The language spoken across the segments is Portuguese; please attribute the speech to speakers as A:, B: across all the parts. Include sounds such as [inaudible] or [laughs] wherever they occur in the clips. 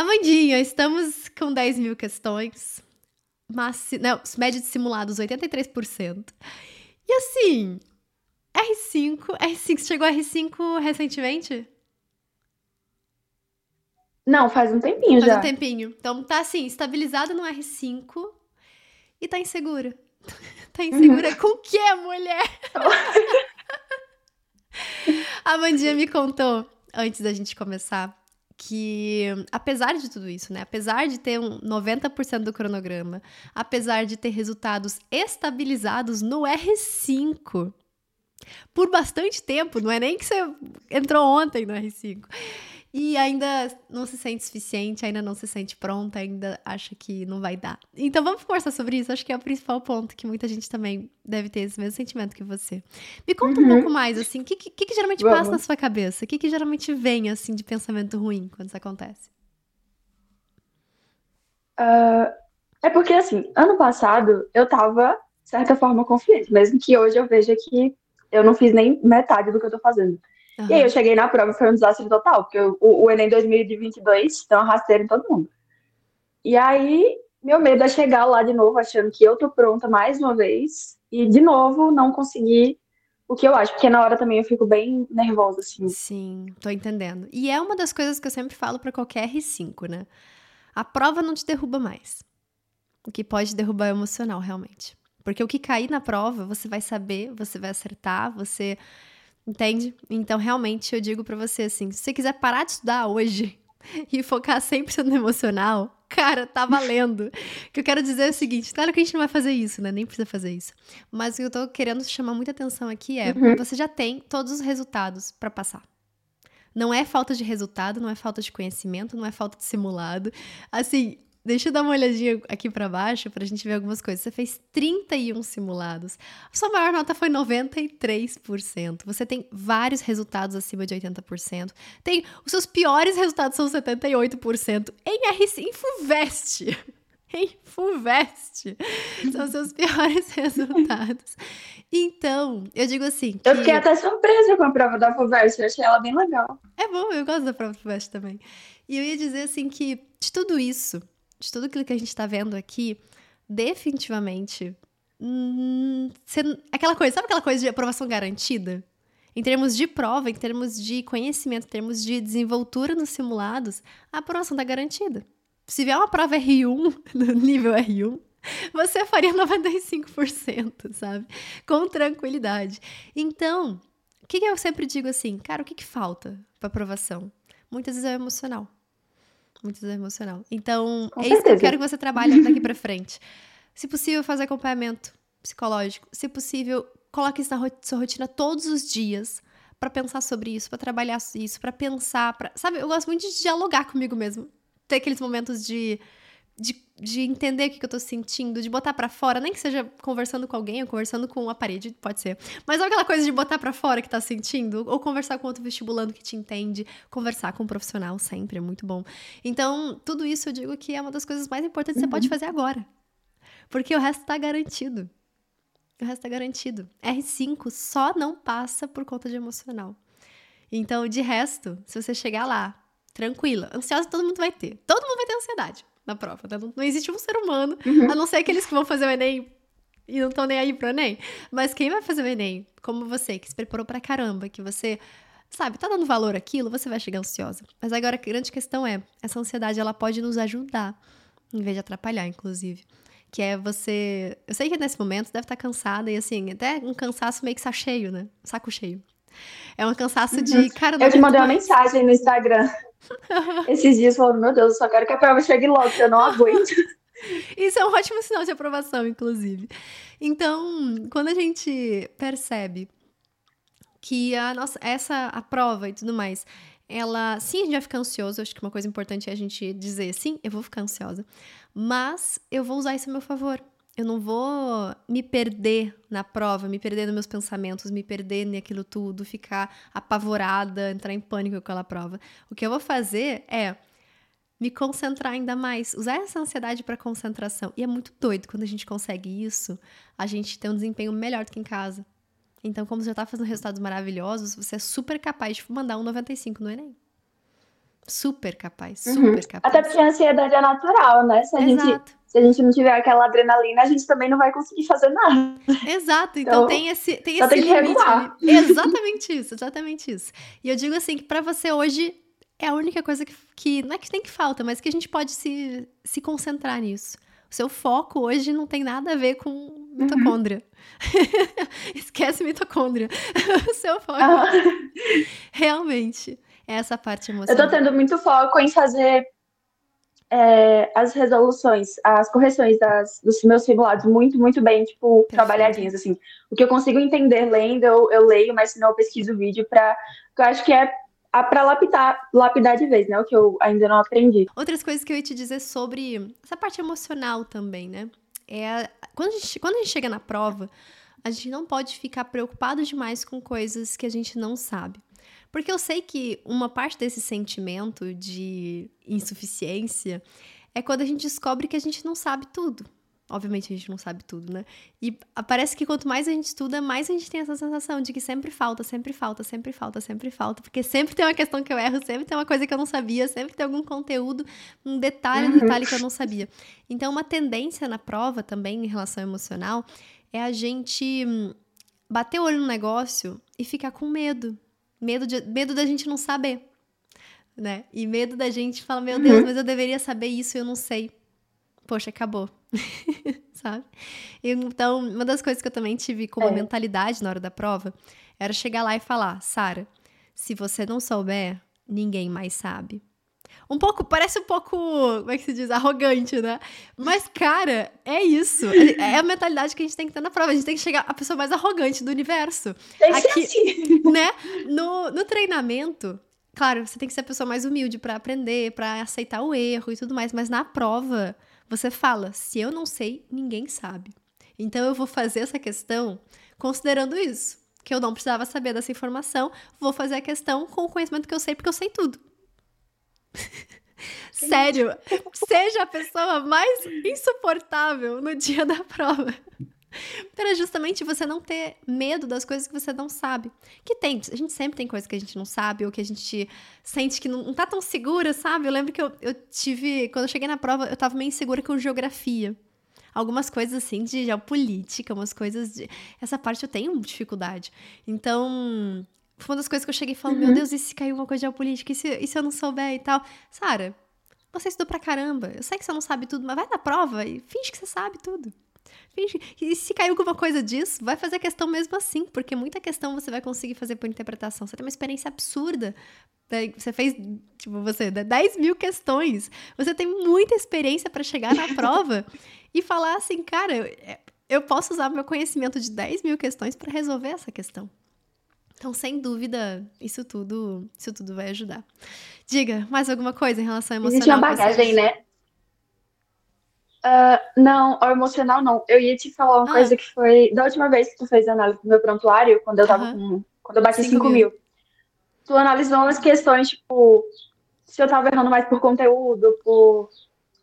A: Amandinha, estamos com 10 mil questões. Mas, não, média de simulados 83%. E assim, R5, R5, você chegou a R5 recentemente?
B: Não, faz um tempinho
A: faz
B: já.
A: Faz um tempinho. Então tá assim, estabilizado no R5 e tá insegura. [laughs] tá insegura uhum. com o que, mulher? [laughs] [laughs] a Mandinha me contou, antes da gente começar, que apesar de tudo isso, né? Apesar de ter um 90% do cronograma, apesar de ter resultados estabilizados no R5, por bastante tempo, não é nem que você entrou ontem no R5 e ainda não se sente suficiente, ainda não se sente pronta, ainda acha que não vai dar. Então vamos conversar sobre isso, acho que é o principal ponto que muita gente também deve ter esse mesmo sentimento que você. Me conta uhum. um pouco mais, assim, o que, que, que, geralmente vamos. passa na sua cabeça? O que, que geralmente vem, assim, de pensamento ruim quando isso acontece?
B: Uh, é porque, assim, ano passado eu tava, de certa forma, confiante, mesmo que hoje eu veja que eu não fiz nem metade do que eu tô fazendo. Uhum. E aí eu cheguei na prova e foi um desastre total, porque o, o Enem 2022 deu uma rasteira em todo mundo. E aí, meu medo é chegar lá de novo achando que eu tô pronta mais uma vez e de novo não conseguir o que eu acho, porque na hora também eu fico bem nervosa, assim.
A: Sim, tô entendendo. E é uma das coisas que eu sempre falo para qualquer R5, né? A prova não te derruba mais. O que pode derrubar é o emocional, realmente. Porque o que cair na prova, você vai saber, você vai acertar, você Entende? Então, realmente, eu digo para você assim: se você quiser parar de estudar hoje [laughs] e focar 100% no emocional, cara, tá valendo. o que eu quero dizer é o seguinte: claro que a gente não vai fazer isso, né? Nem precisa fazer isso. Mas o que eu tô querendo chamar muita atenção aqui é: uhum. você já tem todos os resultados para passar. Não é falta de resultado, não é falta de conhecimento, não é falta de simulado. Assim, Deixa eu dar uma olhadinha aqui para baixo pra gente ver algumas coisas. Você fez 31 simulados. A sua maior nota foi 93%. Você tem vários resultados acima de 80%. Tem os seus piores resultados são 78% em RC em Fulvest. [laughs] Em Fulvest. São os seus piores [laughs] resultados. Então, eu digo assim.
B: Que... Eu fiquei até surpresa com a prova da Fulvest. Eu achei ela bem legal.
A: É bom, eu gosto da prova da Fulvest também. E eu ia dizer assim que de tudo isso, de tudo aquilo que a gente está vendo aqui, definitivamente. Hum, aquela coisa, sabe aquela coisa de aprovação garantida? Em termos de prova, em termos de conhecimento, em termos de desenvoltura nos simulados, a aprovação está garantida. Se vier uma prova R1, [laughs] no nível R1, você faria 95%, sabe? Com tranquilidade. Então, o que, que eu sempre digo assim? Cara, o que, que falta para aprovação? Muitas vezes é o emocional. Muito emocional. Então, Com é certeza. isso que eu quero que você trabalhe daqui para frente. Se possível, fazer acompanhamento psicológico. Se possível, coloque isso na sua rotina todos os dias para pensar sobre isso, para trabalhar isso, para pensar, pra... sabe? Eu gosto muito de dialogar comigo mesmo. Ter aqueles momentos de de, de entender o que, que eu tô sentindo, de botar para fora, nem que seja conversando com alguém ou conversando com a parede, pode ser. Mas aquela coisa de botar para fora que tá sentindo, ou conversar com outro vestibulando que te entende, conversar com um profissional sempre é muito bom. Então, tudo isso eu digo que é uma das coisas mais importantes que você pode uhum. fazer agora. Porque o resto tá garantido. O resto tá garantido. R5 só não passa por conta de emocional. Então, de resto, se você chegar lá, tranquila, ansiosa todo mundo vai ter. Todo mundo vai ter ansiedade na prova. Né? Não, não, existe um ser humano, uhum. a não ser aqueles que vão fazer o Enem e não estão nem aí pro Enem. Mas quem vai fazer o Enem, como você, que se preparou pra caramba, que você, sabe, tá dando valor àquilo, você vai chegar ansiosa. Mas agora a grande questão é, essa ansiedade, ela pode nos ajudar, em vez de atrapalhar, inclusive. Que é você. Eu sei que nesse momento deve estar tá cansada e assim, até um cansaço meio que saco cheio, né? Saco cheio. É um cansaço de. Uhum. Cara,
B: eu te mandei uma mensagem no Instagram. [laughs] Esses dias falando, meu Deus, eu só quero que a prova chegue logo, que eu não aguento. [laughs]
A: Isso é um ótimo sinal de aprovação, inclusive. Então, quando a gente percebe que a nossa, essa a prova e tudo mais, ela, sim, a gente vai ficar ansioso. Acho que uma coisa importante é a gente dizer, sim, eu vou ficar ansiosa, mas eu vou usar isso a meu favor. Eu não vou me perder na prova, me perder nos meus pensamentos, me perder naquilo tudo, ficar apavorada, entrar em pânico com aquela prova. O que eu vou fazer é me concentrar ainda mais, usar essa ansiedade para concentração. E é muito doido quando a gente consegue isso, a gente tem um desempenho melhor do que em casa. Então, como você já está fazendo resultados maravilhosos, você é super capaz de mandar um 95 no Enem. Super capaz, uhum. super uhum. capaz.
B: Até porque a ansiedade é natural, né? Se a, gente, se a gente não tiver aquela adrenalina, a gente também não vai conseguir fazer nada.
A: Exato, então, então tem esse, tem esse tem limite. Exatamente [laughs] isso, exatamente isso. E eu digo assim que para você hoje é a única coisa que, que não é que tem que falta, mas que a gente pode se, se concentrar nisso. O seu foco hoje não tem nada a ver com mitocôndria. Uhum. [laughs] Esquece mitocôndria. [laughs] o seu foco uhum. realmente essa parte emocional.
B: Eu tô tendo muito foco em fazer é, as resoluções, as correções das, dos meus simulados muito, muito bem, tipo, Perfeito. trabalhadinhas, assim. O que eu consigo entender lendo, eu, eu leio, mas se não eu pesquiso o vídeo pra... Eu acho que é para lapidar, lapidar de vez, né? O que eu ainda não aprendi.
A: Outras coisas que eu ia te dizer sobre essa parte emocional também, né? É quando, a gente, quando a gente chega na prova, a gente não pode ficar preocupado demais com coisas que a gente não sabe. Porque eu sei que uma parte desse sentimento de insuficiência é quando a gente descobre que a gente não sabe tudo. Obviamente a gente não sabe tudo, né? E parece que quanto mais a gente estuda, mais a gente tem essa sensação de que sempre falta, sempre falta, sempre falta, sempre falta. Porque sempre tem uma questão que eu erro, sempre tem uma coisa que eu não sabia, sempre tem algum conteúdo, um detalhe, um detalhe que eu não sabia. Então, uma tendência na prova também em relação emocional é a gente hum, bater o olho no negócio e ficar com medo. Medo, de, medo da gente não saber. Né? E medo da gente falar, meu Deus, uhum. mas eu deveria saber isso e eu não sei poxa, acabou. [laughs] Sabe? Então, uma das coisas que eu também tive como é. mentalidade na hora da prova era chegar lá e falar: Sara, se você não souber, ninguém mais sabe. Um pouco, parece um pouco, como é que se diz, arrogante, né? Mas, cara, é isso. É, a mentalidade que a gente tem que ter na prova. A gente tem que chegar a pessoa mais arrogante do universo.
B: Tem Aqui, assim. [laughs]
A: né? No, no treinamento, claro, você tem que ser a pessoa mais humilde para aprender, para aceitar o erro e tudo mais. Mas na prova, você fala: se eu não sei, ninguém sabe. Então eu vou fazer essa questão considerando isso, que eu não precisava saber dessa informação, vou fazer a questão com o conhecimento que eu sei, porque eu sei tudo. [laughs] Sério, seja a pessoa mais insuportável no dia da prova. Para justamente você não ter medo das coisas que você não sabe. Que tem, a gente sempre tem coisas que a gente não sabe, ou que a gente sente que não, não tá tão segura, sabe? Eu lembro que eu, eu tive, quando eu cheguei na prova, eu tava meio insegura com geografia. Algumas coisas assim de geopolítica, umas coisas de. Essa parte eu tenho dificuldade. Então, foi uma das coisas que eu cheguei falando: uhum. meu Deus, e se caiu uma coisa de geopolítica? E se, e se eu não souber e tal? Sara, você estudou pra caramba. Eu sei que você não sabe tudo, mas vai na prova e finge que você sabe tudo. Finge. E se caiu alguma coisa disso, vai fazer a questão mesmo assim, porque muita questão você vai conseguir fazer por interpretação. Você tem uma experiência absurda. Você fez, tipo, você, 10 mil questões. Você tem muita experiência para chegar na prova [laughs] e falar assim, cara, eu posso usar meu conhecimento de 10 mil questões para resolver essa questão. Então, sem dúvida, isso tudo, isso tudo vai ajudar. Diga, mais alguma coisa em relação ao emocional?
B: Existe uma bagagem, né? Uh, não, ao emocional não. Eu ia te falar uma ah. coisa que foi da última vez que tu fez análise do meu prontuário, quando eu tava com. Quando eu bati 5 mil. mil. Tu analisou umas questões, tipo, se eu tava errando mais por conteúdo, por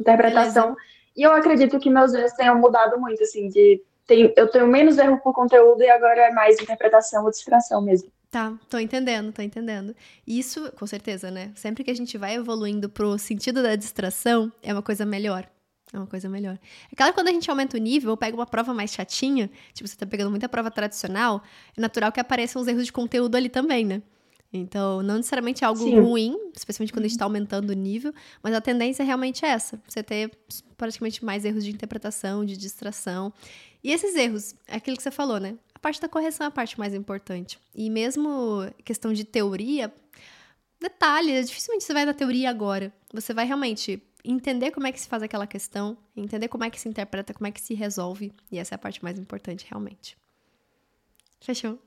B: interpretação. Beleza. E eu acredito que meus erros tenham mudado muito, assim, de. Tem, eu tenho menos erro por conteúdo e agora é mais interpretação ou distração mesmo.
A: Tá, tô entendendo, tô entendendo. Isso, com certeza, né? Sempre que a gente vai evoluindo pro sentido da distração, é uma coisa melhor. É uma coisa melhor. É claro que quando a gente aumenta o nível, ou pega uma prova mais chatinha, tipo, você tá pegando muita prova tradicional, é natural que apareçam os erros de conteúdo ali também, né? Então, não necessariamente é algo Sim. ruim, especialmente quando a gente tá aumentando o nível, mas a tendência é realmente essa: você ter praticamente mais erros de interpretação, de distração. E esses erros, é aquilo que você falou, né? A parte da correção é a parte mais importante. E mesmo questão de teoria, detalhe, dificilmente você vai na teoria agora. Você vai realmente entender como é que se faz aquela questão, entender como é que se interpreta, como é que se resolve. E essa é a parte mais importante, realmente. Fechou?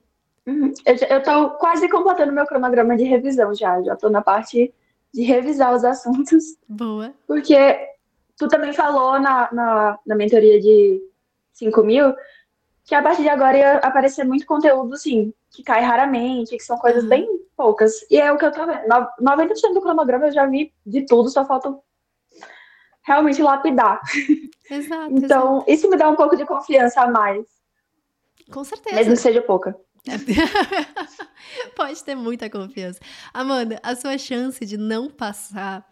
B: Uhum. Eu, tô quase completando meu cronograma de revisão já. Já tô na parte de revisar os assuntos.
A: Boa.
B: Porque tu também falou na, na, na mentoria de 5 mil que a partir de agora ia aparecer muito conteúdo, assim, que cai raramente, que são coisas uhum. bem poucas. E é o que eu tô vendo. 90% do cronograma eu já vi de tudo, só falta realmente lapidar. [laughs]
A: Exato.
B: então,
A: exato.
B: isso me dá um pouco de confiança a mais.
A: Com certeza.
B: Mesmo que seja pouca. [laughs]
A: Pode ter muita confiança. Amanda, a sua chance de não passar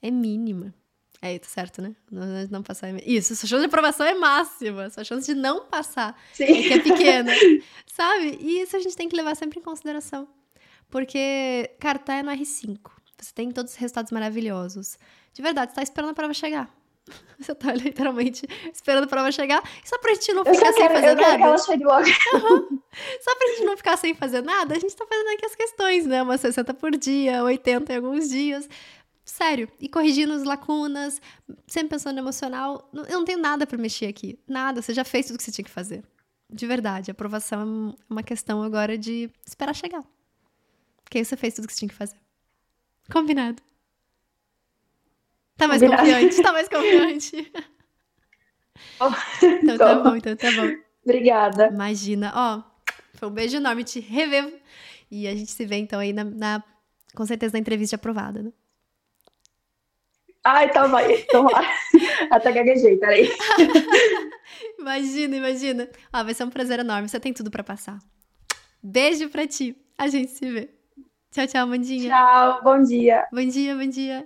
A: é mínima. É, tá certo, né? Não, não passar é... Isso, sua chance de aprovação é máxima. Sua chance de não passar
B: Sim.
A: é que é pequena. [laughs] sabe? E isso a gente tem que levar sempre em consideração. Porque, cara, tá no R5. Você tem todos os resultados maravilhosos. De verdade, você tá esperando a prova chegar. [laughs] Você tá literalmente esperando a prova chegar. Só pra gente não
B: Eu
A: ficar
B: só
A: sem
B: quero,
A: fazer
B: eu quero
A: nada.
B: que ela chegue logo. [laughs]
A: Só pra gente não ficar sem fazer nada, a gente tá fazendo aqui as questões, né? Umas 60 por dia, 80 em alguns dias. Sério. E corrigindo as lacunas, sempre pensando no emocional. Eu não tenho nada pra mexer aqui. Nada. Você já fez tudo que você tinha que fazer. De verdade. A aprovação é uma questão agora de esperar chegar. Porque aí você fez tudo que você tinha que fazer. Combinado. Tá mais
B: Combinado.
A: confiante? Tá mais confiante? [laughs] Então tá bom, então tá bom.
B: Obrigada.
A: Imagina, ó, foi um beijo enorme te rever. E a gente se vê então aí na, na- com certeza na entrevista aprovada, né?
B: Ai, então vai. Então lá. Até gaguejei, peraí. [laughs]
A: Imagina, imagina. Ó, vai ser um prazer enorme, você tem tudo pra passar. Beijo pra ti. A gente se vê. Tchau, tchau, Mandinha.
B: Tchau, bom dia.
A: Bom dia, bom dia.